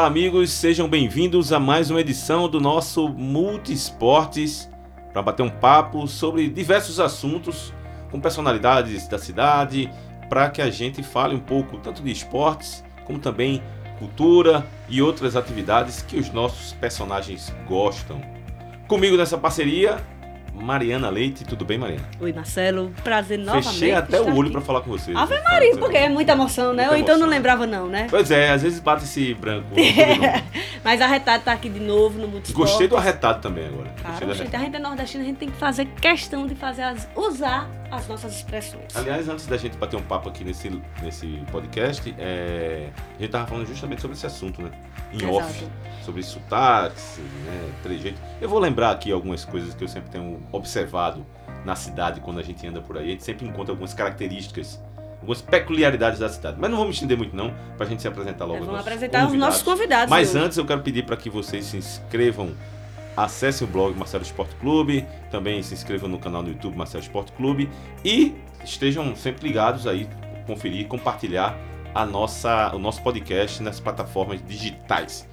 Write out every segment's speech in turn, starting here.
Olá, amigos, sejam bem-vindos a mais uma edição do nosso Multiesportes para bater um papo sobre diversos assuntos com personalidades da cidade, para que a gente fale um pouco tanto de esportes como também cultura e outras atividades que os nossos personagens gostam. Comigo nessa parceria, Mariana Leite, tudo bem, Mariana? Oi, Marcelo, prazer novamente. Fechei até o olho para falar com você. Ave Maria, porque é muita emoção, né? Muita Ou então não emoção. lembrava não, né? Pois é, às vezes bate esse branco. Mas arretado tá aqui de novo no Multisport. Gostei do arretado também agora. Claro, do gente, a gente é nordestina, a gente tem que fazer questão de fazer as, usar as nossas expressões. Aliás, antes da gente bater um papo aqui nesse, nesse podcast, é, a gente tava falando justamente sobre esse assunto, né? Em Exato. off. Sobre sotaques, né? Trejeito. Eu vou lembrar aqui algumas coisas que eu sempre tenho observado na cidade quando a gente anda por aí. A gente sempre encontra algumas características, algumas peculiaridades da cidade. Mas não vamos estender muito não, pra gente se apresentar logo. Vamos apresentar os nossos convidados. Mas hoje. antes eu quero pedir para que vocês se inscrevam, acessem o blog Marcelo Esporte Clube, também se inscrevam no canal no YouTube Marcelo Esporte Clube e estejam sempre ligados aí, conferir, compartilhar a nossa, o nosso podcast nas plataformas digitais.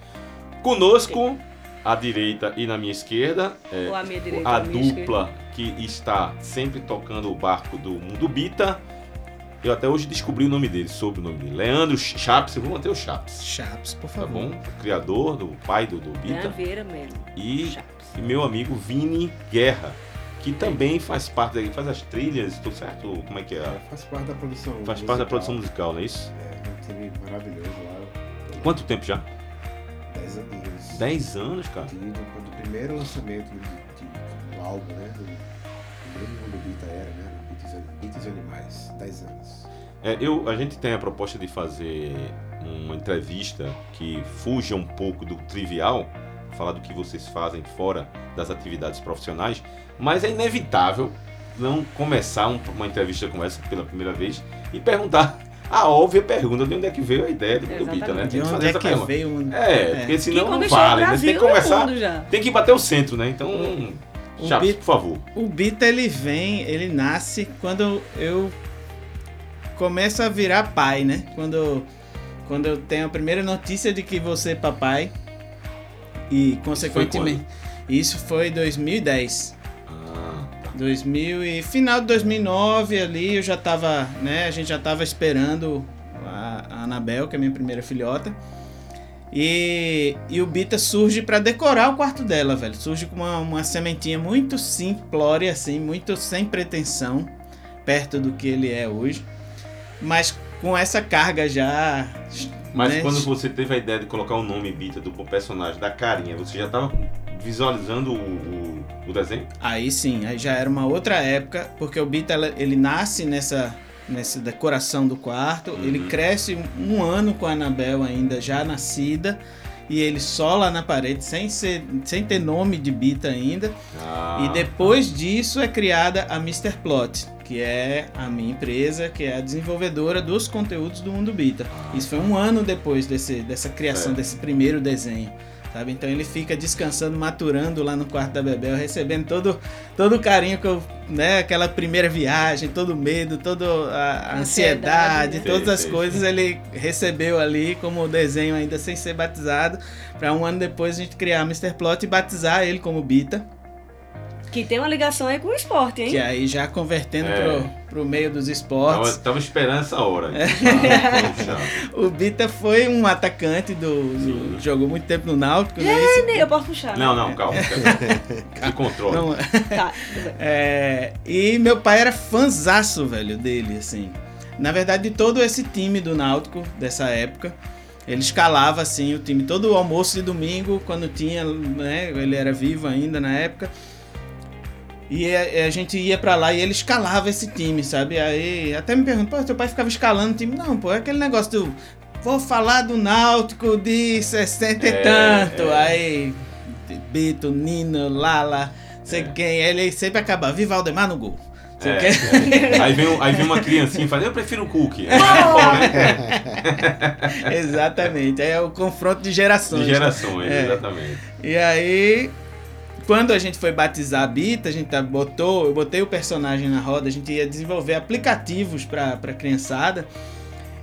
Conosco, à direita e na minha esquerda, é, a minha direita, a dupla que está sempre tocando o barco do Mundo Bita. Eu até hoje descobri o nome dele, soube o nome dele. Leandro Chaps, eu vou manter o Chaps. Chaps, por Tá favor. bom? O criador, do pai do, do esquerda. Bita. Mesmo. E, Chaps. e meu amigo Vini Guerra, que também faz parte daí, faz as trilhas, tudo certo? Como é que é? Faz parte da produção. Faz parte da produção musical, não é isso? É, um time maravilhoso lá. Quanto tempo já? 10 anos. 10 anos, cara. De- Do, do primeiro lançamento de, de- do álbum, né? Do, do mesmo quando o Bita era, né? Beats e Animais. 10 anos. É, eu, a gente tem a proposta de fazer uma entrevista que fuja um pouco do trivial, falar do que vocês fazem fora das atividades profissionais, mas é inevitável não começar um- uma entrevista como essa pela primeira vez e perguntar a óbvia pergunta de onde é que veio a ideia do Mundo Bita, né? De Tem que onde fazer é essa que pergunta. veio o... É, porque Que senão não vale, o né? Você tem que começar, tem que bater o centro, né? Então, o Chaves, Bita- por favor. O Bita, ele vem, ele nasce quando eu começo a virar pai, né? Quando, quando eu tenho a primeira notícia de que vou ser papai. E, consequentemente, isso foi 2010. Ah, tá. 2000 e final de 2009 ali eu já tava, né, a gente já tava esperando a, a Anabel, que é minha primeira filhota. E, e o Bita surge pra decorar o quarto dela, velho. Surge com uma, uma sementinha muito simplória assim, muito sem pretensão, perto do que ele é hoje. Mas com essa carga já Mas né, quando você teve a ideia de colocar o nome Bita do personagem, da carinha, você já estava visualizando o, o, o desenho? Aí sim, aí já era uma outra época, porque o Bita ela- ele nasce nessa, nessa decoração do quarto, Uhum. ele cresce um, um ano com a Anabel ainda já nascida, e ele só lá na parede, sem, ser, sem ter nome de Bita ainda. Ah, E depois disso é criada a Mr. Plot, que é a minha empresa, que é a desenvolvedora dos conteúdos do Mundo Bita. Isso foi um ano depois desse, dessa criação, É. desse primeiro desenho. Sabe? Então ele fica descansando, maturando lá no quarto da Bebel, recebendo todo, todo o carinho que eu, né, aquela primeira viagem, todo o medo, toda a, Ansiedade, ansiedade, né? todas as coisas ele recebeu ali como desenho ainda sem ser batizado, para um ano depois a gente criar Mr. Plot e batizar ele como Bita. Que tem uma ligação aí com o esporte, hein? Que aí já convertendo É. pro, pro meio dos esportes. tava esperando essa hora. É. O Bita foi um atacante do. do- jogou muito tempo no Náutico, né? Esse- Eu posso puxar. né? Não, não, calma. Se controla. não- Tá, é, e meu pai era fanzaço, velho, dele, assim. Na verdade, de todo esse time do Náutico dessa época. Ele escalava assim o time todo almoço de domingo, quando tinha, né? Ele era vivo ainda na época. E a, a gente ia pra lá e ele escalava esse time, sabe? Aí até me perguntou, pô, teu pai ficava escalando o time? Não, pô, é aquele negócio do. Vou falar do Náutico de 60 e É, tanto. é. Aí. Bito, Nino, Lala, sei É. quem. Ele sempre acaba, Viva Aldemar no gol. É, é. Aí, vem, aí vem uma criancinha e fala, eu prefiro o cookie. É, né? Exatamente. Aí é o confronto de gerações. De né? gerações, É. exatamente. E aí, quando a gente foi batizar a Bita, a gente tá- botou, eu botei o personagem na roda, a gente ia desenvolver aplicativos para criançada.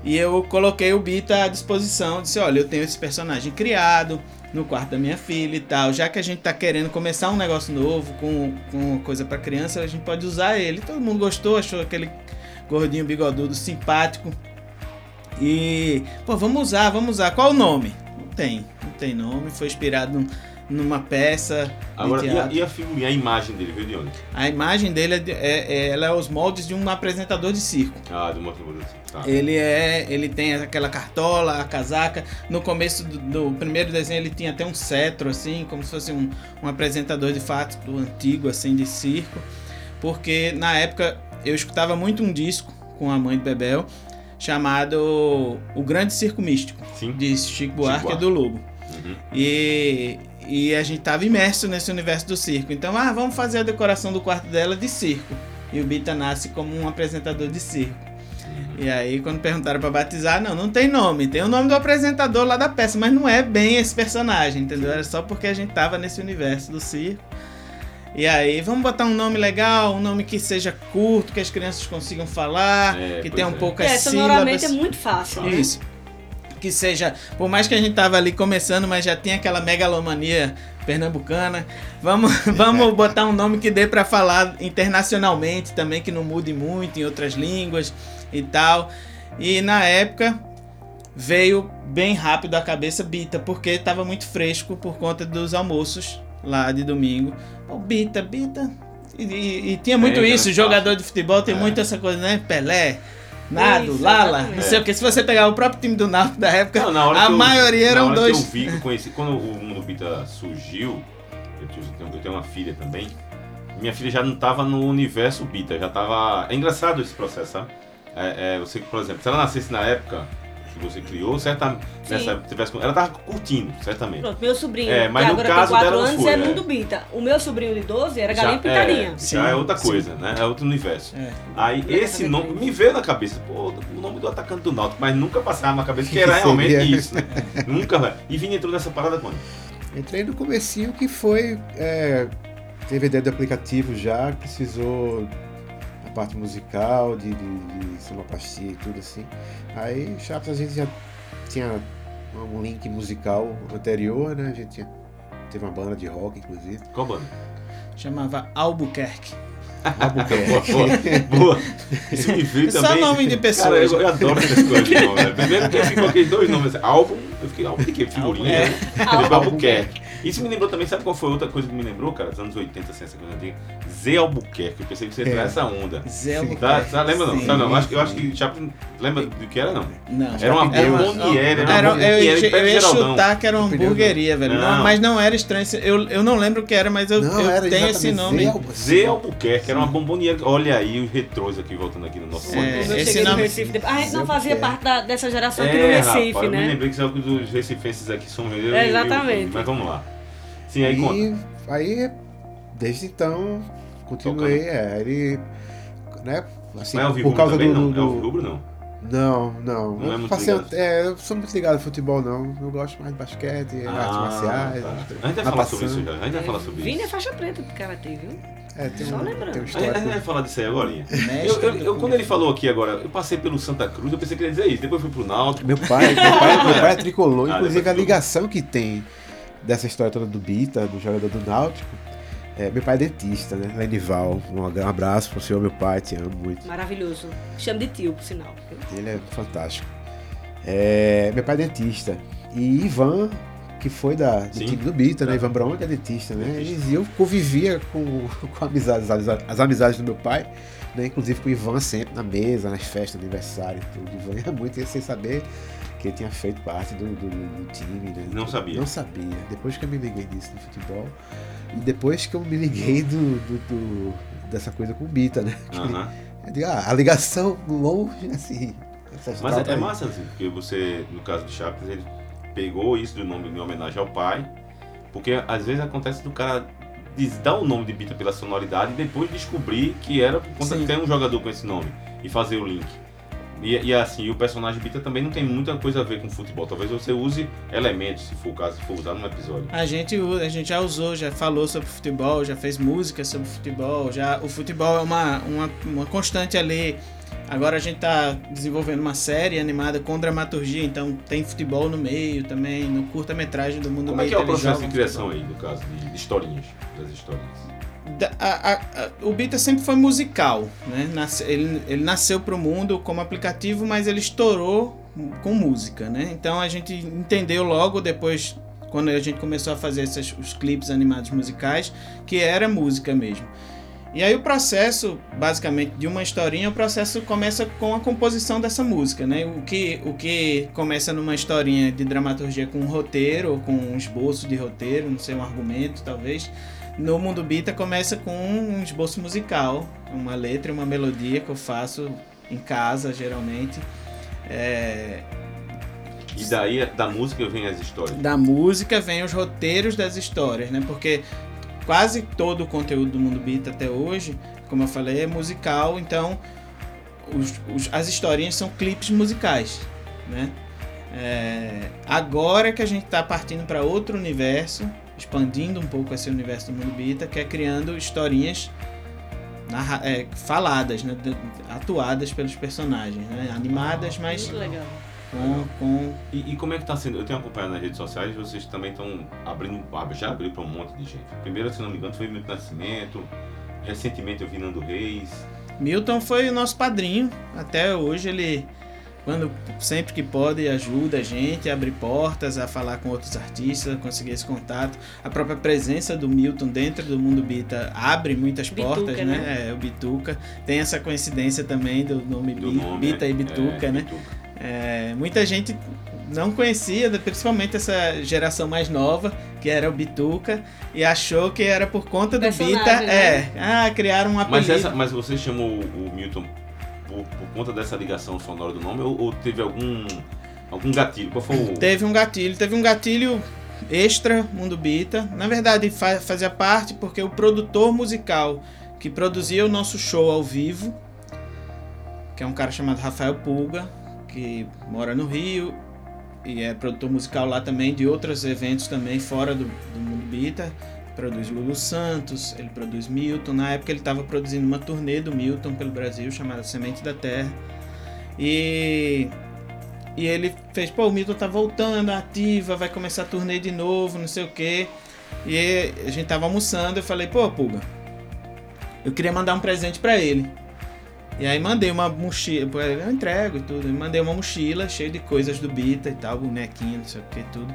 E eu coloquei o Bita à disposição, disse, olha, eu tenho esse personagem criado no quarto da minha filha e tal. Já que a gente tá querendo começar um negócio novo com, com coisa para criança, a gente pode usar ele. Todo mundo gostou, achou aquele gordinho bigodudo simpático. E, pô, vamos usar, vamos usar. Qual o nome? Não tem, não tem nome. Foi inspirado num- numa peça Agora, de e a, e a figurinha, a imagem dele, veio de onde? A imagem dele é, de- é, é- ela é os moldes de um apresentador de circo. Ah, de uma figura assim. Tá. Ele é, ele tem aquela cartola, a casaca. No começo do, do primeiro desenho ele tinha até um cetro assim, como se fosse um, um apresentador de fato antigo assim de circo, porque na época eu escutava muito um disco com a mãe de Bebel chamado O Grande Circo Místico Sim. de Chico Buarque e Buarque. do Lobo. Uhum. E, e a gente tava imerso nesse universo do circo. Então, ah, vamos fazer a decoração do quarto dela de circo. E o Bita nasce como um apresentador de circo. E aí, quando perguntaram pra batizar, não, não tem nome. Tem o nome do apresentador lá da peça, mas não é bem esse personagem, entendeu? Era só porque a gente tava nesse universo do circo. E aí, vamos botar um nome legal, um nome que seja curto, que as crianças consigam falar, É, que tenha é. um poucas É, sílabas. sonoramente é muito fácil. né? Que seja, por mais que a gente tava ali começando, mas já tem aquela megalomania pernambucana. Vamos, vamos botar um nome que dê pra falar internacionalmente também, que não mude muito em outras línguas e tal. E na época veio bem rápido a cabeça Bita, porque tava muito fresco por conta dos almoços lá de domingo. Pô, Bita, Bita. E, e- e tinha muito É, isso, jogador de futebol tem É. muito essa coisa, né? Pelé, Nado, Isso, Lala, exatamente. não sei o que. Se você pegar o próprio time do Náutico da época, Não, na hora a que eu- maioria na eram hora dois. Que eu vi, que eu conheci, quando o Mundo Bita surgiu, eu tenho, eu tenho uma filha também. Minha filha já não tava no universo Bita, já tava. É engraçado esse processo, sabe? É, é, você, por exemplo, se ela nascesse na época que você criou, certa, Sim. nessa, tivesse, ela tava curtindo, certamente. Pronto, meu sobrinho, É, mas que no agora caso tem 4 dela não anos, foi, é é. Mundo Bita. O meu sobrinho de 12 era Já- Galinha Pintadinha. É, Sim, já é outra sim. coisa, né? É outro universo. É. Aí esse nome me veio na cabeça, pô, o nome do atacante do Náutico, mas nunca passava na cabeça que era realmente isso, né? nunca, velho. E Vini entrou nessa parada quando? Entrei no comecinho que foi. É, teve ideia do aplicativo já, precisou parte musical, de, de, de sonoplastia e tudo assim. Aí Chapas a gente já tinha um link musical anterior, né? A gente tinha, teve uma banda de rock, inclusive. Qual banda? Chamava Albuquerque. boa, boa, boa. Isso me veio É só também. nome de Cara, pessoas. eu, eu adoro essas coisas de nome, velho. Primeiro que ficou aqueles dois nomes, álbum, eu fiquei, álbum de quê? Figurinha, É. né? Albuquerque. Isso me lembrou também, sabe qual foi outra coisa que me lembrou, cara? Dos anos 80, assim, essa coisa antiga? Zé Albuquerque, eu pensei que você ia entrar É. nessa onda. Zé Sim. Tá, Albuquerque. tá, lembra não? Sim. Tá, não. Eu acho, que- eu acho que Chaplin lembra do que era, não. Não. Era uma Era uma- bomboniere, era Era, uma eu, eu ia chutar que era uma hamburgueria, velho. Não, Não. mas não era estranho. Eu, eu não lembro o que era, mas eu, Não, eu era tenho esse nome. Zé Albu- Zé Albuquerque, era uma bomboniere. Olha aí os retrôs aqui, voltando aqui no nosso É, esse nome- Recife, depois- a gente não fazia parte da- dessa geração aqui no É, Recife, rapaz, eu me né? lembrei que são dos recifenses aqui são eu, É, eu- eu- exatamente. Mas vamos lá. Sim, aí conta. E aí, desde então, continuei. É, ele. Né, assim, Mas é o por causa também, do. não? do- É o Vigubro, não. Não, não. Não é eu, muito passei, é, eu sou muito ligado a futebol, não. Eu gosto mais de basquete, artes marciais. tá. A gente vai falar sobre isso já. A gente vai falar sobre Vini é isso. faixa preta do Karatê, viu? É, tem Só um, lembrando. tem um A gente, vai falar disso aí agora. Eu, eu- eu- quando ele falou aqui agora, eu passei pelo Santa Cruz, eu pensei que ele ia dizer isso. Depois fui pro Náutico. Meu pai, meu pai, meu pai é tricolor, Ah, inclusive a ligação que tem dessa história toda do Bita, do jogador do Náutico. É, meu pai é dentista, né? Lenival. Um abraço pro senhor, meu pai, te amo muito. Maravilhoso. Chama de tio, por sinal. Ele é fantástico. É, meu pai é dentista. E Ivan, que foi da, do Sim. time do Bita, né? Tá. Ivan Brown, que é dentista, né? E eu convivia com, com amizades, as, as amizades do meu pai, né? Inclusive com o Ivan sempre na mesa, nas festas, aniversário e tudo. Ivan ia muito ia sem saber que ele tinha feito parte do, do- do time, né? Não sabia. Não sabia. Depois que eu me liguei disso no futebol. E depois que eu me liguei do, do- dessa coisa com o Bita, né? Aham. eu digo, ah, a ligação longe, assim. Mas é, é massa, assim, porque você, no caso do Chaplin, ele pegou isso do nome em homenagem ao pai, porque às vezes acontece do cara diz- dar o nome de Bita pela sonoridade e depois descobrir que era por conta Sim. que tem um jogador com esse nome e fazer o link. E, e assim, o personagem Bita também não tem muita coisa a ver com futebol. Talvez você use elementos, se for o caso, se for usar num episódio. A gente, a gente já usou, já falou sobre futebol, já fez música sobre futebol, já o futebol é uma, uma, uma constante ali Agora a gente tá desenvolvendo uma série animada com dramaturgia, então tem futebol no meio também, no curta-metragem do Mundo Como é Meio que é o processo de criação futebol. aí, no caso, de, de historinhas, das historinhas? A- a- a- o Bita sempre foi musical, né? Ele, ele nasceu pro mundo como aplicativo, mas ele estourou com música, né? Então a gente entendeu logo depois, quando a gente começou a fazer esses, os clipes animados musicais, que era música mesmo. E aí o processo, basicamente, de uma historinha, o processo começa com a composição dessa música, né? O que, o que começa numa historinha de dramaturgia com um roteiro, ou com um esboço de roteiro, não sei, um argumento, talvez. No Mundo Bita começa com um esboço musical, uma letra e uma melodia que eu faço em casa, geralmente. É, E daí, da música, vem as histórias. da música vem os roteiros das histórias, né? Porque quase todo o conteúdo do Mundo Bita até hoje, como eu falei, é musical, então os- os- as historinhas são clipes musicais, né? É, agora que a gente está partindo para outro universo, expandindo um pouco esse universo do Mundo Bita, que é criando historinhas narra- é, faladas, né? Atuadas pelos personagens, né? Animadas, mas Muito legal. com, com E, e como é que tá sendo? Eu tenho acompanhado nas redes sociais, vocês também estão abrindo, já abriu para um monte de gente. Primeiro, se não me engano, foi Milton Nascimento, recentemente eu vi Nando Reis. Milton foi o nosso padrinho. Até hoje ele, quando sempre que pode, ajuda a gente, abre portas a falar com outros artistas, a conseguir esse contato. A própria presença do Milton dentro do mundo Bita abre muitas Bituca, portas, né? né? É, o Bituca. Tem essa coincidência também do nome, Do nome, Bita é, e Bituca, é, né? Bituca. É, muita gente não conhecia, principalmente essa geração mais nova, que era o Bituca, e achou que era por conta do Personagem, Bita. né? É, ah, criaram um apelido. Mas, essa, mas você chamou o Milton por, por conta dessa ligação sonora do nome ou, ou teve algum, algum gatilho? Qual foi o. Teve um gatilho, teve um gatilho extra Mundo Bita. Na verdade, fa- fazia parte porque o produtor musical que produzia o nosso show ao vivo, que é um cara chamado Rafael Pulga, que mora no Rio e é produtor musical lá também de outros eventos também fora do, do Mundo Bita. Produz Lulu Santos, ele produz Milton. Na época ele estava produzindo uma turnê do Milton pelo Brasil chamada Semente da Terra. E e ele fez, pô, o Milton tá voltando, ativa, vai começar a turnê de novo, não sei o quê. E a gente tava almoçando, eu falei, pô, Puga, eu queria mandar um presente pra ele. E aí mandei uma mochila, eu entrego e tudo. Mandei uma mochila cheia de coisas do Bita e tal, bonequinho, não sei o que, tudo.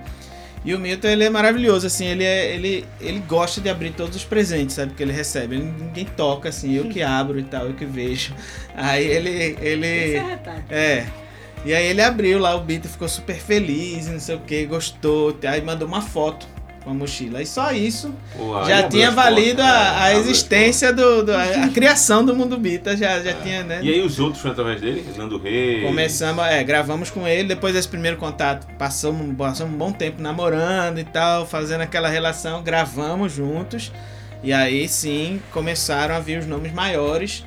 E o Milton, ele é maravilhoso, assim, ele, é, ele, ele gosta de abrir todos os presentes, sabe, que ele recebe. Ele, ninguém toca, assim, eu que abro e tal, eu que vejo. Aí ele... ele é é. E aí ele abriu lá o Bita, ficou super feliz, não sei o que, gostou. Aí mandou uma foto com a mochila. E só isso aí já abriu tinha valido portas, a, a existência do, do- a, a criação do Mundo Bita, já, já É. tinha, né? E aí os outros foi através dele? Nando Reis. Começamos, é, gravamos com ele, depois desse primeiro contato, passamos, passamos um bom tempo namorando e tal, fazendo aquela relação, gravamos juntos. E aí sim começaram a vir os nomes maiores.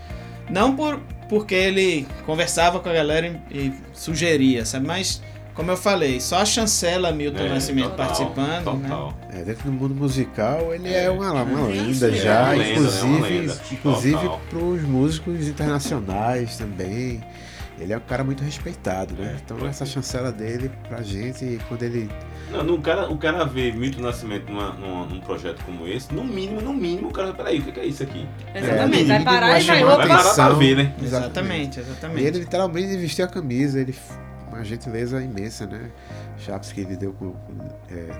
Não por porque ele conversava com a galera e, e sugeria, sabe? Mas, como eu falei, só a chancela Milton É, Nascimento total, participando, né? Total. É, dentro do mundo musical, ele é, É. uma, uma É, lenda sim, já, é uma lenda, inclusive, né? Uma lenda. inclusive para os músicos internacionais também. Ele é um cara muito respeitado, né? É, então essa chancela dele pra gente, quando ele. Não, no cara, o cara vê Milton Nascimento numa, numa- num projeto como esse, no mínimo, no mínimo, o cara, peraí, o que é isso aqui? Exatamente. É, vai parar e vai, Vai opa. parar pra atenção. ver, né? Exatamente, E exatamente. ele literalmente vestiu a camisa, ele uma gentileza imensa, né? Chaves que ele deu com. É,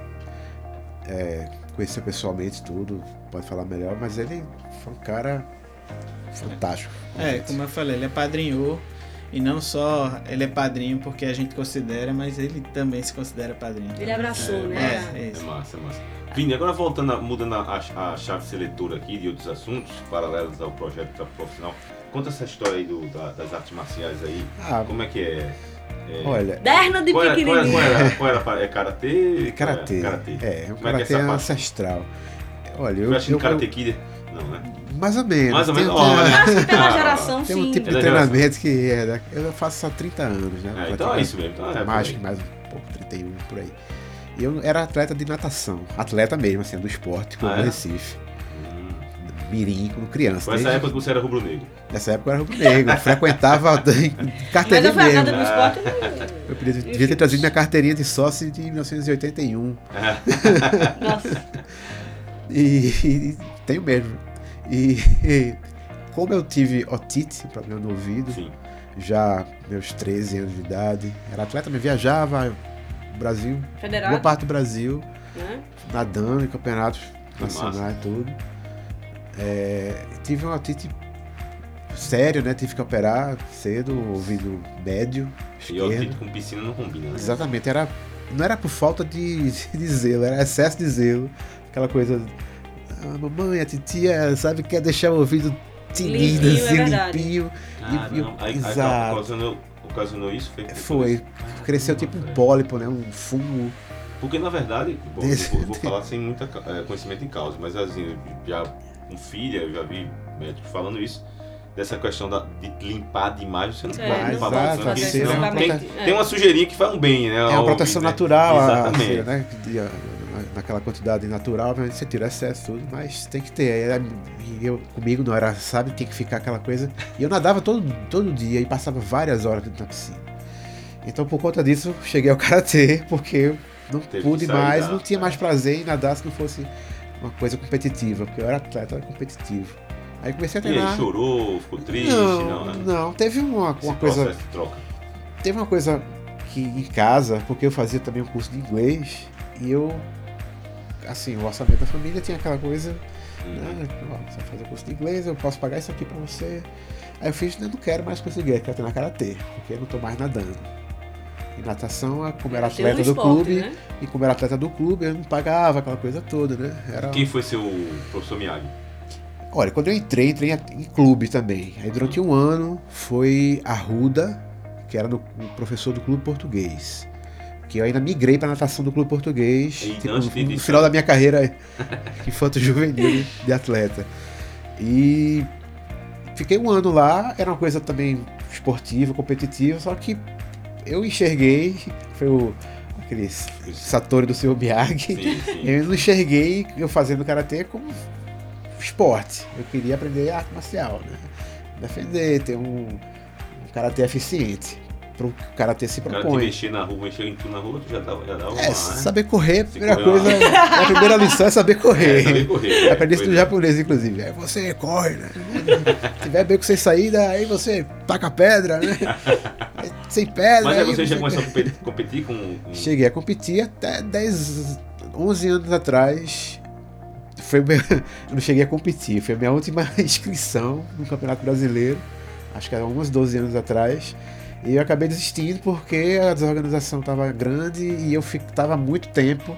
é, conheceu pessoalmente tudo, pode falar melhor, mas ele foi um cara fantástico. É, como eu falei, ele é padrinho. E não só ele é padrinho porque a gente considera, mas ele também se considera padrinho. Ele abraçou, É, né? É, é É massa, é massa. Vini, agora voltando, a- mudando a, a chave seletora aqui de outros assuntos paralelos ao projeto Profissional, conta essa história aí do- da- das artes marciais aí. Ah, Como é que é? É, olha, Derna de qual, era, qual, era, pequenininho. qual, era, qual era? É karatê? karatê. Qual é? Karatê. É, é um Como é que é karatê essa parte? ancestral. Olha, eu, Eu acho que Kid. Não, né? mais ou menos. Mais ou Tem- menos. tem-. Acho que tem uma geração, Tem um sim. tipo É de treinamento que é. Eu faço há 30 anos, né? É, então é isso mesmo. Então é, mais, aí. mais um pouco, 31 por aí. E eu era atleta de natação. Atleta mesmo, assim, do esporte, que eu Ah, é? Recife. Mirim, quando criança. Foi essa desde- época você era rubro-negro. Nessa época eu era rubro-negro, frequentava Mas carteirinha mesmo. nada do esporte. Eu podia- devia ter trazido minha carteirinha de sócio de 1981. Nossa. E, e tenho mesmo. E, e como eu tive otite, problema no ouvido, Sim. já meus 13 anos de idade, era atleta, mas viajava Brasil, boa Federal. parte do Brasil, Né? nadando em campeonatos nacionais e tudo. É, tive uma otite sério, né? Tive que operar cedo, ouvido médio, E o esquerdo. título com piscina não combina, né? Exatamente, era, não era por falta de, de zelo, era excesso de zelo. Aquela coisa. A mamãe, a titia, sabe, quer deixar o ouvido Limpinho, é assim, verdade. limpinho. Caramba, E- e- aí, aí exato. ocasionou, ocasionou isso? Foi, Foi. Caramba, Cresceu tipo um pólipo, né? Um fungo. Porque na verdade, bom, vou, vou falar sem muito conhecimento em causa, mas assim, já com filha, eu já vi médicos falando isso, dessa questão da, de limpar demais, você não É, pode limpar porque ser, senão é uma tem, prote- tem uma sujeirinha que faz um bem, né? É uma proteção né? natural, a- Exatamente. assim, né? de- a- naquela quantidade natural, obviamente você tira excesso tudo, mas tem que ter. E eu, comigo não era, sabe, tem que ficar aquela coisa. E eu nadava todo, todo dia e passava várias horas dentro da piscina. Então, por conta disso, cheguei ao karatê, porque eu não Teve pude mais, não tinha é. mais prazer em nadar se não fosse uma coisa competitiva, porque eu era atleta competitivo. Aí comecei a E aí, treinar. chorou, ficou triste? não, Não, né? não, teve uma, uma coisa troca. Teve uma coisa que em casa, porque eu fazia também um curso de inglês, e eu, assim, o orçamento da família tinha aquela coisa, Uhum. né, ó, você vai fazer curso de inglês, eu posso pagar isso aqui pra você. Aí eu fiz, eu não quero mais curso de inglês, quero treinar karatê, porque eu não tô mais nadando. Natação, como era Tem um atleta do esporte, clube, né? e como era atleta do clube, eu não pagava aquela coisa toda, né? Era... Quem foi seu professor Miyagi? Olha, quando eu entrei, entrei em clube também. Aí durante um ano foi a Ruda, que era no- o professor do clube português. Que eu ainda migrei para natação do clube português, E tipo, no de- final da minha carreira infanto-juvenil de atleta. E fiquei um ano lá, era uma coisa também esportiva, competitiva, só que eu enxerguei, foi o aquele Satori do seu Miyagi, Sim, sim. eu não enxerguei eu fazendo karatê como esporte. Eu queria aprender arte marcial, né? Defender, ter um, um karatê eficiente. Pro karatê se O cara te propõe. mexer na rua, mexer em tudo na rua, tu já dava, já É, uma, né? saber correr, a primeira correr coisa, a primeira lição é saber correr. É, saber correr. é, Aprendi isso coisa- japonês, inclusive. Aí você corre, né? Se tiver bem com sem saída, aí você taca pedra, né? Sem pedra. Mas aí você já você- começou a competir, competir com, com- Cheguei a competir até 10, 11 anos atrás. Foi meu- eu não cheguei a competir, foi a minha última inscrição no Campeonato Brasileiro, acho que era uns 12 anos atrás. E eu acabei desistindo porque a desorganização estava grande e eu estava muito tempo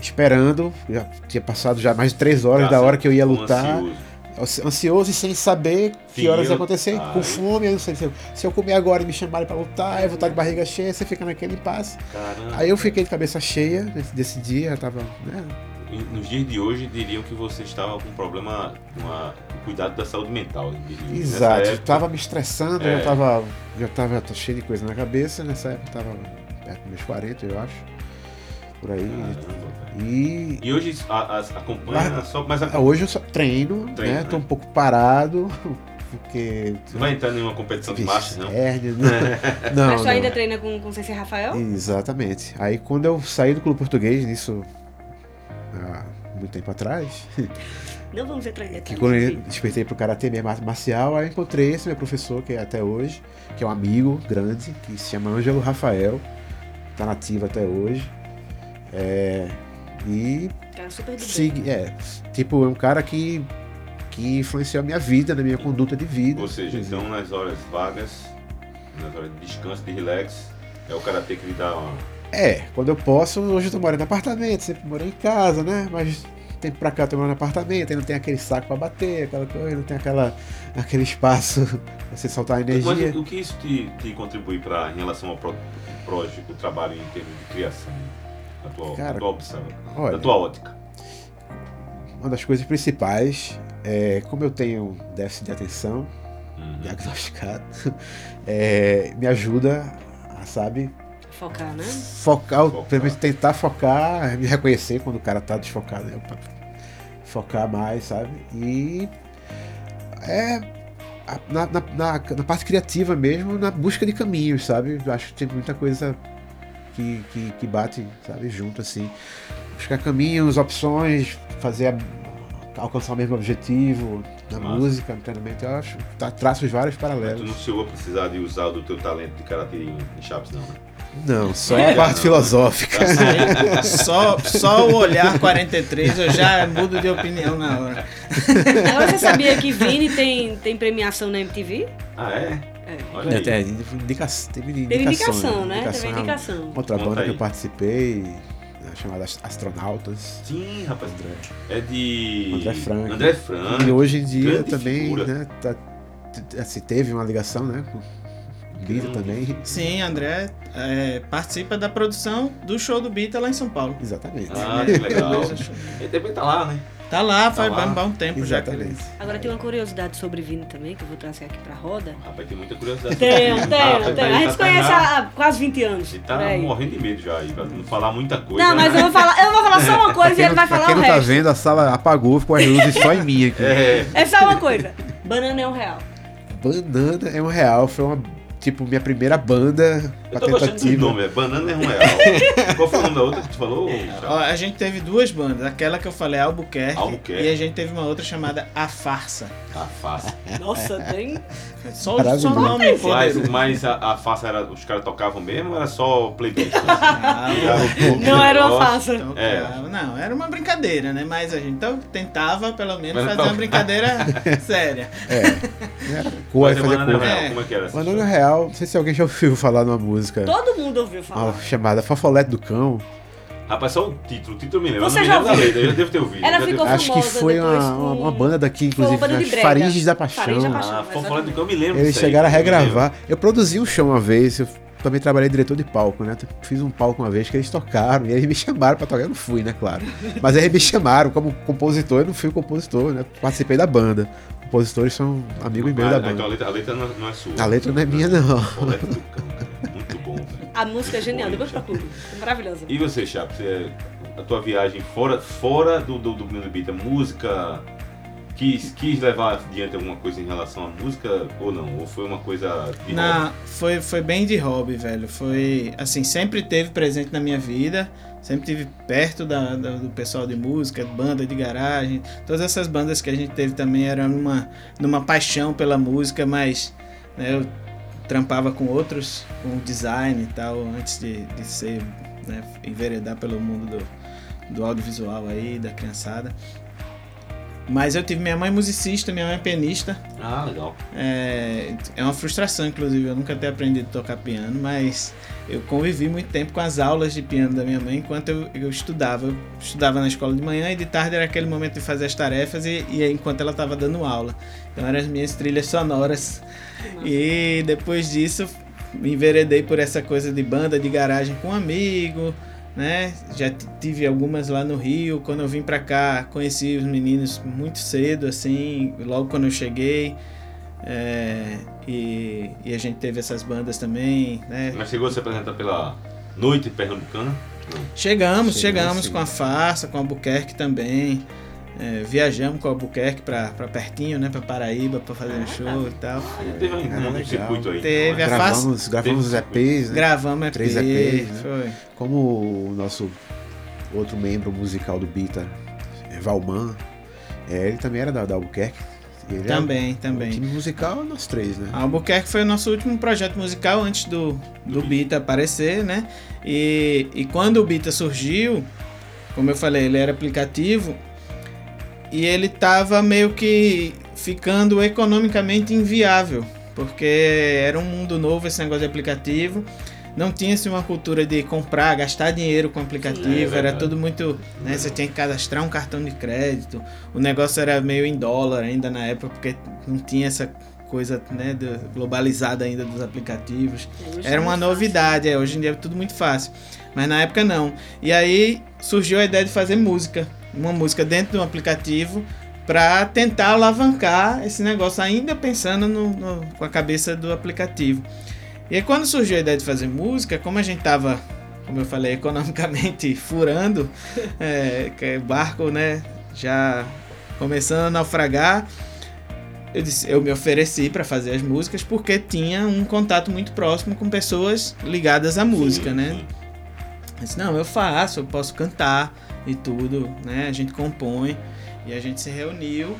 esperando. Já tinha passado já mais de 3 horas Tá, da hora que eu ia lutar ansioso. ansi- ansioso e sem saber que Sim, horas ia acontecer, Ai. com fome, eu não sei se eu, se eu comer agora e me chamarem pra lutar, eu vou estar de barriga cheia, você fica naquele impasse. Caramba. Aí eu fiquei de cabeça cheia nesse, desse dia, eu tava, né? Nos dias de hoje, diriam que você estava com um problema, com cuidado da saúde mental. diriam. Exato, eu época- tava me estressando, É. eu tava, já tava tô cheio de coisa na cabeça, nessa época eu tava perto dos meus 40, eu acho, por aí. Velho. E E hoje a, as- acompanha Mas- só, mas a, ah, hoje eu só treino, Treino, né? Tô né? um pouco parado, porque... não vai entrar em uma competição de marcha, não? hérnia, né? não, Mas tu não. ainda treina com, com o Sensei Rafael? Exatamente. Aí quando eu saí do clube português, nisso há muito tempo atrás, Não vamos entrar em que detalhes. quando eu despertei pro karatê mesmo arte marcial, aí encontrei esse meu professor, que é até hoje, que é um amigo grande, que se chama Ângelo Rafael, tá nativo até hoje. É, e Cara, super de bem. segui, é, tipo, é um cara que, que influenciou a minha vida, na minha conduta de vida. Ou seja, inclusive. então nas horas vagas, nas horas de descanso, de relax, é o karatê que lhe dá uma. É, quando eu posso, hoje eu tô morando em apartamento, sempre morei em casa, né? Mas tempo pra cá eu tô morando em apartamento, aí não tem aquele saco pra bater, aquela coisa, não tem aquela, aquele espaço pra você soltar energia. Mas o, que isso te, te contribui pra, em relação ao pro, projeto, o trabalho em termos de criação? Da tua, Cara, da tua observa, olha, da tua ótica. uma das coisas principais é como eu tenho déficit de atenção Uhum. diagnosticado, é, me ajuda a, sabe, Focar, né? focar, Focar. tentar focar, me reconhecer quando o cara tá desfocado. né? Focar mais, sabe? E é na, na, na, na parte criativa mesmo, na busca de caminhos, sabe? Acho que tem muita coisa que, que, que bate, sabe, junto assim. Buscar caminhos, opções, fazer a- alcançar o mesmo objetivo na Massa. música, no treinamento, eu acho. Tá, traços vários Mas tu paralelos. não chegou a precisar de usar do teu talento de karatê em, em Chaves, não, né? Não, só a parte Não. filosófica. Aí, só, só o olhar 43 eu já mudo de opinião na hora. Agora você sabia que Vini tem, tem premiação na MTV? Ah, é? É. Olha aí. Teve indicação, Teve indicação, né? Indicação Teve indicação. Outra Conta banda que aí. eu participei, né, chamada Ast- Astronautas. Sim, rapaz. André. É de. André Frank. André Frank. E hoje em dia grande também, figura. né, tá, assim, teve uma ligação, né, com Bita também. Sim, André é, participa da produção do show do Bita lá em São Paulo. Exatamente. Ah, que legal. Ele também tá lá, né? Tá lá, faz Tá lá. um bom tempo já. Exatamente. Agora tem uma curiosidade sobre Vini também, que eu vou trazer aqui pra roda. Rapaz, tem muita curiosidade. Tenho, Ah, tenho, tá- tenho. A gente se tá- conhece tá- há quase 20 anos. Ele tá morrendo de medo já aí, pra não falar muita coisa. Não, mas eu vou falar, eu vou falar só uma coisa e ele vai falar quem o não tá resto. vendo, a sala apagou, ficou as luzes só em mim aqui. É. É só uma coisa. Banana é um real. Banana é um real, foi uma, tipo, minha primeira banda Eu tô gostando nomes, é Banana é um real. Qual foi o nome da outra que tu falou? Ó, a gente teve duas bandas, aquela que eu falei Albuquerque, Albuquerque. e a gente teve uma outra chamada A Farsa. A Face. Nossa, tem. Só, só o nome Mas, mas a, a Face era. Os caras tocavam mesmo ou era só playlist? Ah, Não era uma farsa. Tocava. É. Não, era uma brincadeira, né? Mas a gente então, tentava pelo menos Mas fazer uma brincadeira séria. É. Era cor, Mas fazer Banana cor. real, É. como é que era Banana real, não sei se alguém já ouviu falar numa música Todo mundo ouviu falar. chamada Fafolete do Cão. Rapaz, só o título, o título eu me lembro. Você eu não já me lembro da letra, eu já devo ter ouvido. Ela já ficou devo... Acho que famosa foi uma, com- uma, banda daqui, Foi uma inclusive, banda de nas brega. Faringes da Paixão. Faringes da Paixão. Ah, foi falando do que eu me lembro Eles disso aí, chegaram a regravar. Eu produzi um show uma vez, eu também trabalhei diretor de palco, né? Fiz um palco uma vez que eles tocaram e eles me chamaram pra tocar. Eu não fui, né? Claro. Mas eles me chamaram como compositor, eu não fui o compositor, né? Participei da banda. Compositores são amigos e meio Ah, da então a banda. letra, a letra não, é- não é sua. A letra não é minha, não. Colete do Cão. Muito bom, velho. A música é genial, depois procura. É maravilhosa. E você, Chapo, você- a tua viagem fora, fora do, do, do mundo Beat, a música, quis, quis levar adiante alguma coisa em relação à música ou não? Ou foi uma coisa de hobby? Foi, foi bem de hobby, velho. Foi, assim, sempre teve presente na minha vida. Sempre tive perto da, da- do pessoal de música, banda de garagem. Todas essas bandas que a gente teve também eram numa, numa paixão pela música, mas né, eu trampava com outros, com design e tal, antes de, de ser, né, enveredar pelo mundo do, do audiovisual aí, da criançada. Mas eu tive minha mãe musicista, minha mãe pianista. Ah, legal. É, é uma frustração, inclusive, eu nunca ter aprendido a tocar piano, mas eu convivi muito tempo com as aulas de piano da minha mãe enquanto eu, eu estudava. Eu estudava na escola de manhã e de tarde era aquele momento de fazer as tarefas e, e enquanto ela estava dando aula. Então eram as minhas trilhas sonoras. E depois disso, me enveredei por essa coisa de banda de garagem com um amigo, né? Já tive algumas lá no Rio. Quando eu vim pra cá, conheci os meninos muito cedo, assim, logo quando eu cheguei. É, e, e a gente teve essas bandas também, né? Mas chegou a se apresentar pela Noite Pernambucana? Chegamos, chegamos sim. com a Farsa, com a Albuquerque também. É, viajamos com a Albuquerque pra, pra pertinho, né? Pra Paraíba, pra fazer um show e tal. Teve um, circuito aí. Teve é? face- Gravamos, gravamos os EPs, né? Gravamos EP, Três EPs, né? foi. Como o nosso outro membro musical do Bita, é Valman, é, ele também era da, da Albuquerque. Ele Também, O também. time musical, nós três, né? A Albuquerque foi o nosso último projeto musical antes do, do Bita aparecer, né? E, e quando o Bita surgiu, como eu falei, ele era aplicativo e ele tava meio que ficando economicamente inviável, porque era um mundo novo esse negócio de aplicativo. Não tinha-se uma cultura de comprar, gastar dinheiro com aplicativo, Sim, é era tudo muito. Né, você tinha que cadastrar um cartão de crédito, o negócio era meio em dólar ainda na época, porque não tinha essa coisa né, globalizada ainda dos aplicativos. Hoje Era é uma novidade, é, hoje em dia é tudo muito fácil. Mas na época não. E aí surgiu a ideia de fazer música. Uma música dentro de um aplicativo para tentar alavancar esse negócio, ainda pensando no, no- com a cabeça do aplicativo. E aí quando surgiu a ideia de fazer música, como a gente tava, como eu falei, economicamente furando, é, barco, né, já começando a naufragar, eu, disse, eu me ofereci para fazer as músicas porque tinha um contato muito próximo com pessoas ligadas à música, né? Disse, não, eu faço, eu posso cantar e tudo, né? A gente compõe. E a gente se reuniu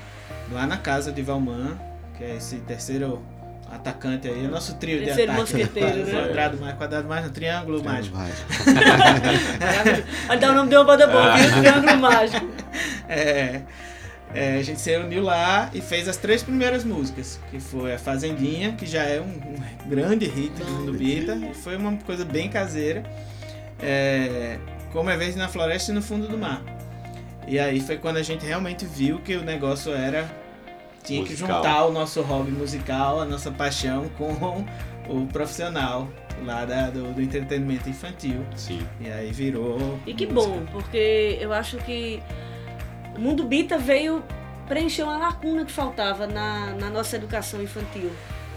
lá na casa de Valman, que é esse terceiro atacante aí, o nosso trio de Terceiro ataque. mosqueteiro, né? Quadrado mais, quadrado mais, triângulo mágico. Olha dar o nome de uma banda boa, viu? Triângulo Mágico. É, é, a gente se reuniu lá e fez as três primeiras músicas, que foi a Fazendinha, que já é um, um grande hit do Mundo Bita, e foi uma coisa bem caseira, é, como é vez na floresta e no fundo do mar. E aí foi quando a gente realmente viu que o negócio era tinha que Musical. juntar o nosso hobby musical, a nossa paixão com o profissional lá da- do, do entretenimento infantil. Sim. E aí virou. E que música. bom, porque eu acho que o Mundo Bita veio preencher uma lacuna que faltava na, na nossa educação infantil.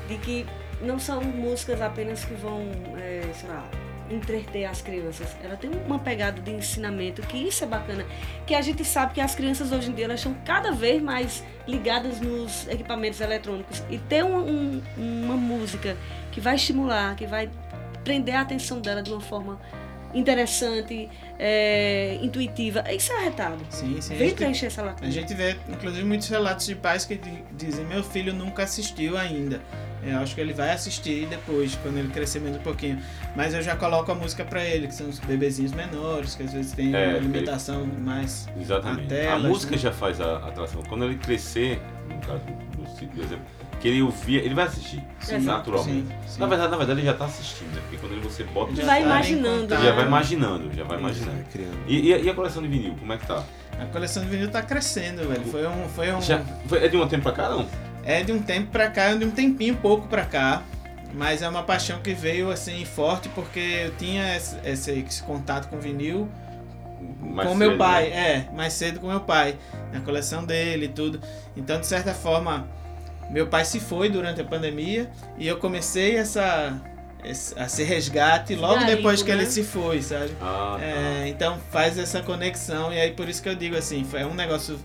De que não são músicas apenas que vão, é, sei lá, entreter as crianças. Ela tem uma pegada de ensinamento, que isso é bacana. Que a gente sabe que as crianças hoje em dia elas estão cada vez mais ligadas nos equipamentos eletrônicos. E ter um- um- uma música que vai estimular, que vai prender a atenção dela de uma forma interessante, é, intuitiva. Isso é arretado. Sim, sim. a Vem preencher essa A lacuna. gente vê, inclusive, muitos relatos de pais que di- dizem: Meu filho nunca assistiu ainda. Eu acho que ele vai assistir depois, quando ele crescer mais um pouquinho. Mas eu já coloco a música pra ele, que são os bebezinhos menores, que às vezes tem É, uma limitação mais. Exatamente. A A, música né? já faz a atração. Quando ele crescer, no caso do exemplo, que ele ouvia, ele vai assistir, Sim. naturalmente. Sim, sim. Na verdade, na verdade, ele já tá assistindo, né? Porque quando ele- você bota, Ele já, vai tá imaginando, já vai imaginando, já vai imaginando. Criando. E, e a- e a coleção de vinil, como é que tá? A coleção de vinil tá crescendo, velho. Foi um. Foi um Já, foi- é de um tempo pra cá, não? É de um tempo pra cá, é de um tempinho pouco pra cá. Mas é uma paixão que veio assim forte porque eu tinha esse, esse- esse contato com vinil Mais com meu cedo, pai, né? é, mais cedo com meu pai, na coleção dele e tudo. Então, de certa forma, meu pai se foi durante a pandemia e eu comecei essa esse, esse resgate logo depois que né? ele se foi, sabe? Ah, tá. É, então faz essa conexão e aí por isso que eu digo assim, foi um negócio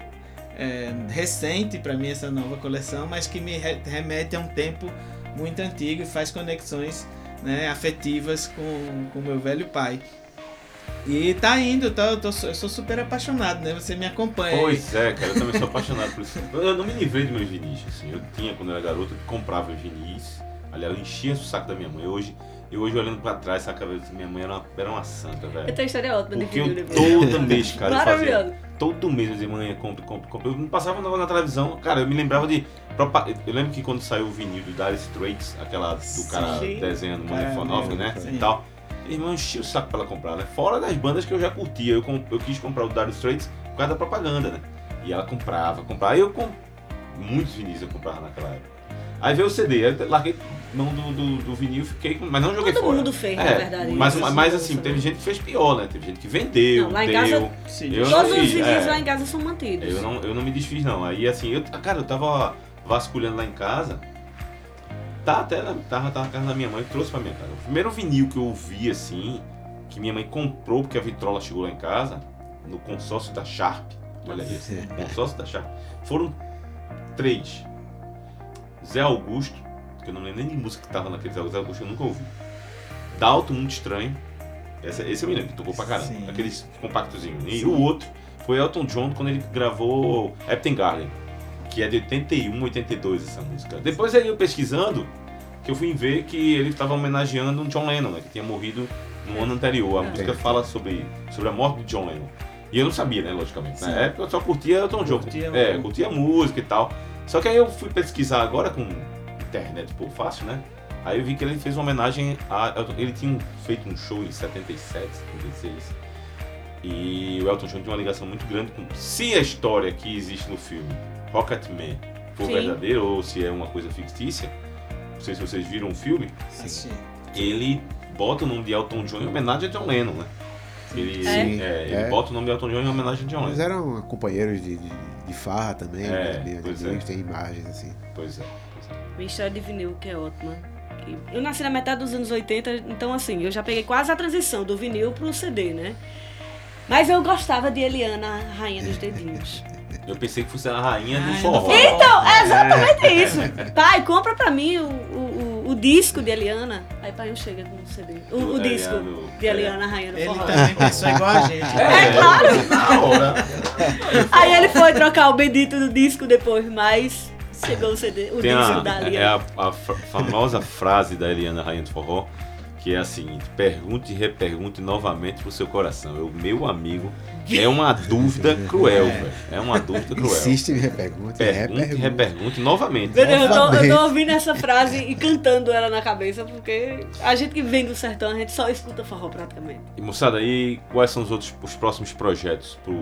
é, recente pra mim essa nova coleção, mas que me re- remete a um tempo muito antigo e faz conexões né, afetivas com com meu velho pai. E tá indo, tá, eu, tô, eu sou super apaixonado, né? Você me acompanha. aí. Pois é, cara, eu também sou apaixonado por isso. Eu não me livrei dos meus vinis, assim. Eu tinha, quando eu era garoto, eu comprava os vinis. Aliás, eu enchia o saco da minha mãe. Hoje, eu hoje olhando pra trás, saca, minha mãe era uma, era uma santa, velho. Eu tenho história ótima de vinil todo mês, cara, eu fazia. Todo mês eu dizia, mãe, compra, compra, compra. Eu não passava na, na televisão. Cara, eu me lembrava de. Eu lembro que quando saiu o vinil do Dire Straits, aquela do cara Sim. desenhando Nothing, né? sim. E tal. Irmão, enchia o saco pra ela comprar, né? Fora das bandas que eu já curtia. Eu, eu quis comprar o Dire Straits por causa da propaganda, né? E ela comprava, comprava. Aí eu com muitos vinis eu comprava naquela época. Aí veio o CD, aí eu larguei mão do, do, do vinil, fiquei com. Mas não joguei Todo fora. mundo fez, na É, verdade. Mas, isso. mas assim, teve gente que fez pior, né? Teve gente que vendeu, Não, lá em deu. casa- Sim. Eu Todos não os fiz, vinis é. lá em casa são mantidos. Eu não, eu não me desfiz, não. Aí, assim, eu, cara, eu tava vasculhando lá em casa. Tá até na, tava, tava na casa da minha mãe, trouxe pra minha casa. O primeiro vinil que eu ouvi, assim, que minha mãe comprou porque a vitrola chegou lá em casa, no consórcio da Sharp. Olha isso, consórcio da Sharp. Foram três. Zé Augusto, que eu não lembro nem de música que tava naquele Zé Augusto, eu nunca ouvi. Dalton, muito estranho. Esse, esse eu me lembro, que tocou pra caramba. Sim. Aqueles compactozinhos. E o outro foi Elton John quando ele gravou Epton Garden, que é de 81, 82 essa música. Depois aí eu pesquisando, que eu fui ver que ele estava homenageando um John Lennon, né, que tinha morrido no ano anterior. A É. música fala sobre, sobre a morte de John Lennon. E eu não sabia, né, logicamente. Na Sim. época eu só curtia Elton John. Curtia é, curtia música e tal. Só que aí eu fui pesquisar agora com internet, pô, fácil, né? Aí eu vi que ele fez uma homenagem a. Elton- Ele tinha feito um show em 77, 76. E o Elton John tinha uma ligação muito grande com. Se a história que existe no filme Rocketman for Sim. verdadeira ou se é uma coisa fictícia, não sei se vocês viram o filme, Assisti. ele bota o nome de Elton John em homenagem a John Lennon, né? Ele, Sim. é, ele É. bota o nome de Elton John em homenagem a John Eles Lennon. eram companheiros de, de, de farra também, É, né? Pois amigos, tem imagens assim. Pois é. Pois é. Minha história de vinil, que é ótima. Eu nasci na metade dos anos 80, então assim, eu já peguei quase a transição do vinil pro CD, né? Mas eu gostava de Eliana, Rainha dos Dedinhos. Eu pensei que fosse a rainha do forró. Então, é exatamente isso. Pai, compra pra mim o, o, disco de Eliana. Aí pai chega com o CD. O, o disco de é. Eliana, a rainha do Ele forró. também pensou igual a gente. É claro. Na hora. Aí ele foi trocar o bendito do disco depois, mas chegou o CD, o Tem disco a, da é Eliana. a, a fa- famosa frase da Eliana Rainha do Forró, que é a seguinte: pergunte e repergunte novamente pro seu coração. Eu, meu amigo, é uma dúvida cruel, É. velho. É uma dúvida cruel. Insiste em repergunta. Pergunte e repergunta. repergunte novamente. Eu tô, eu tô ouvindo essa frase e cantando ela na cabeça, porque a gente que vem do sertão, a gente só escuta forró praticamente. E moçada, aí quais são os outros os próximos projetos pro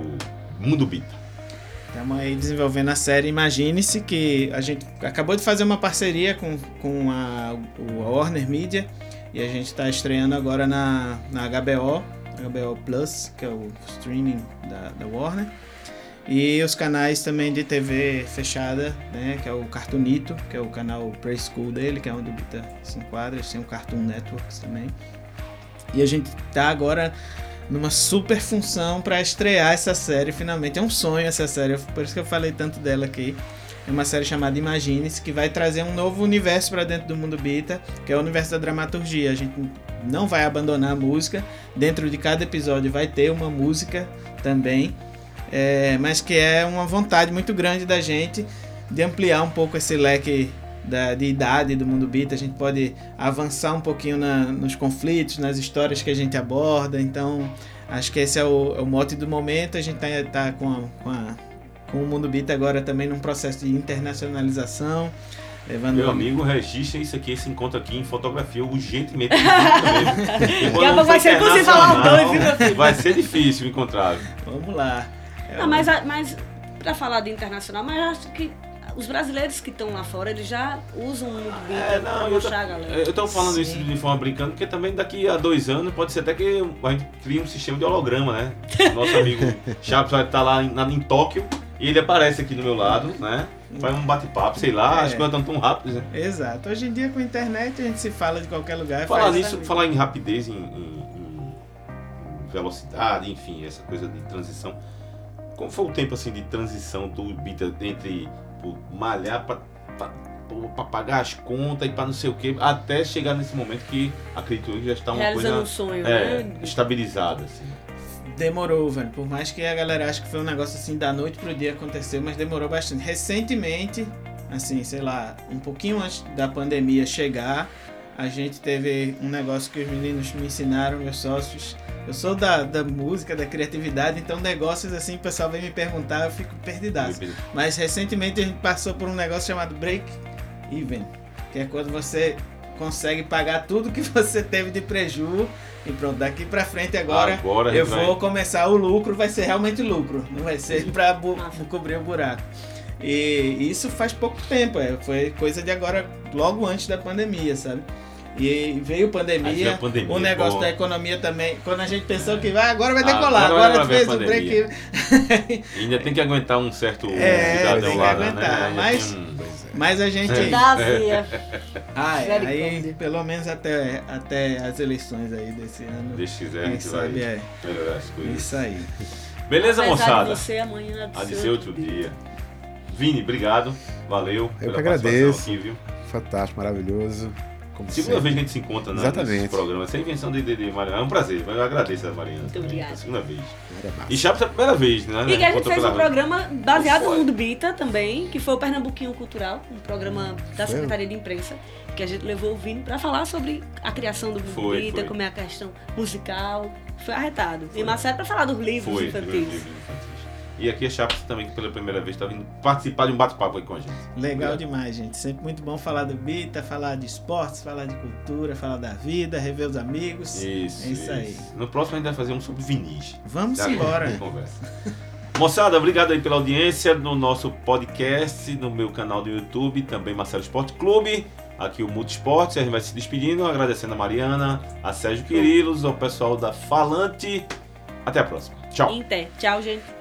Mundo Bita? Estamos aí desenvolvendo a série Imagine-se, que a gente acabou de fazer uma parceria com, com a, Warner Media e a gente está estreando agora na, na HBO, HBO Plus, que é o streaming da, da Warner. E os canais também de TV fechada, né, que é o Cartoonito, que é o canal Preschool dele, que é onde o Bita se enquadra, têm o Cartoon Networks também. E a gente tá agora numa super função para estrear essa série finalmente. É um sonho essa série, por isso que eu falei tanto dela aqui. É uma série chamada Imagine-se, que vai trazer um novo universo para dentro do mundo Bita, que é o universo da dramaturgia. A gente não vai abandonar a música, dentro de cada episódio vai ter uma música também, é, mas que é uma vontade muito grande da gente de ampliar um pouco esse leque da, de idade do mundo Bita. A gente pode avançar um pouquinho na- nos conflitos, nas histórias que a gente aborda. Então, acho que esse é o, é o mote do momento. A gente tá, tá com, com, a- com o mundo Bita agora também num processo de internacionalização. Levando Meu amigo, registra isso aqui, esse encontro aqui em fotografia urgentemente. Daqui Daqui a pouco vai ser impossível falar os dois? Vai ser difícil encontrar. Vamos lá. É Não, mas, mas pra falar de internacional, mas eu acho que os brasileiros que estão lá fora, eles já usam o mundo É, pra tô, mostrar a galera. eu tô falando Sim. isso de forma brincando, porque também daqui a dois anos pode ser até que a gente crie um sistema de holograma, né? Nosso amigo Chaves vai estar lá em, na- em Tóquio e ele aparece aqui do meu lado, né? Faz um bate-papo, sei lá, É. as coisas estão tão rápidas, né? Exato. Hoje em dia com a internet a gente se fala de qualquer lugar. Falar nisso, ali. falar em rapidez, em, em- em velocidade, enfim, essa coisa de transição. Como foi o tempo assim de transição do Bita entre pô, malhar pô, pra pagar as contas e pra não sei o que, até chegar nesse momento que acredito eu que já está uma Realizando um coisa sonho, é, né? estabilizada. Assim. Demorou, velho. Por mais que a galera ache que foi um negócio assim da noite pro dia aconteceu, mas demorou bastante. Recentemente, assim, sei lá, um pouquinho antes da pandemia chegar, a gente teve um negócio que os meninos me ensinaram, meus sócios. Eu sou da, da música, da criatividade, então negócios assim, o pessoal vem me perguntar, eu fico perdidaço. Mas recentemente a gente passou por um negócio chamado break even, que é quando você consegue pagar tudo que você teve de preju e pronto, daqui pra frente agora Agora a eu gente vai- vou começar o lucro, vai ser realmente lucro, não vai ser pra bu- cobrir o buraco. E isso faz pouco tempo, é, foi coisa de agora, logo antes da pandemia, sabe? E veio pandemia, a pandemia, o negócio pô. da economia também, quando a gente pensou que vai, agora vai Ah, decolar, agora agora, fez o break. E ainda tem que aguentar um certo É, cidadão tem que lá, aguentar, né? Mas- tem um- Mas a gente. É. Da Zia. Ah, é, aí Misericórdia. pelo menos até, até as eleições aí desse ano. Deus quiser, a Quem gente vai sabe é melhorar as coisas. isso aí. Beleza, Apesar moçada? de você, amanhã de Há de ser outro dia. Vini, obrigado. Valeu Eu pela que participação agradeço. aqui, viu? Fantástico, maravilhoso. Como Segunda sempre. vez que a gente se encontra né, Exatamente. nesse programa. Essa invenção de, de, de Mariana. É um prazer. Eu agradeço a Mariana. Muito obrigada. é a Segunda vez. E Chaves é a primeira vez, né? E que a gente fez um programa baseado Foi. no Mundo Bita também, que foi o Pernambuquinho Cultural, um programa da Foi. Secretaria de Imprensa, que a gente levou o Vini para falar sobre a criação do Mundo Foi, Bita, foi. como é a questão musical. Foi arretado. E Marcelo para falar dos livros Foi, infantis. livros infantis. E aqui a Chaves também, que pela primeira vez, está vindo participar de um bate-papo aí com a gente. Legal Obrigado. demais, gente. Sempre muito bom falar do Bita, falar de esportes, falar de cultura, falar da vida, rever os amigos. Isso, É isso aí. No próximo a gente vai fazer um sobre Vinícius. Vamos Já embora. a gente conversa. Moçada, obrigado aí pela audiência no nosso podcast, no meu canal do YouTube, também Marcelo Esporte Clube, aqui o Multi Esportes. A gente vai se despedindo, agradecendo a Mariana, a Sérgio Quirilos, ao pessoal da Falante. Até a próxima. Tchau. Inter. Tchau, gente.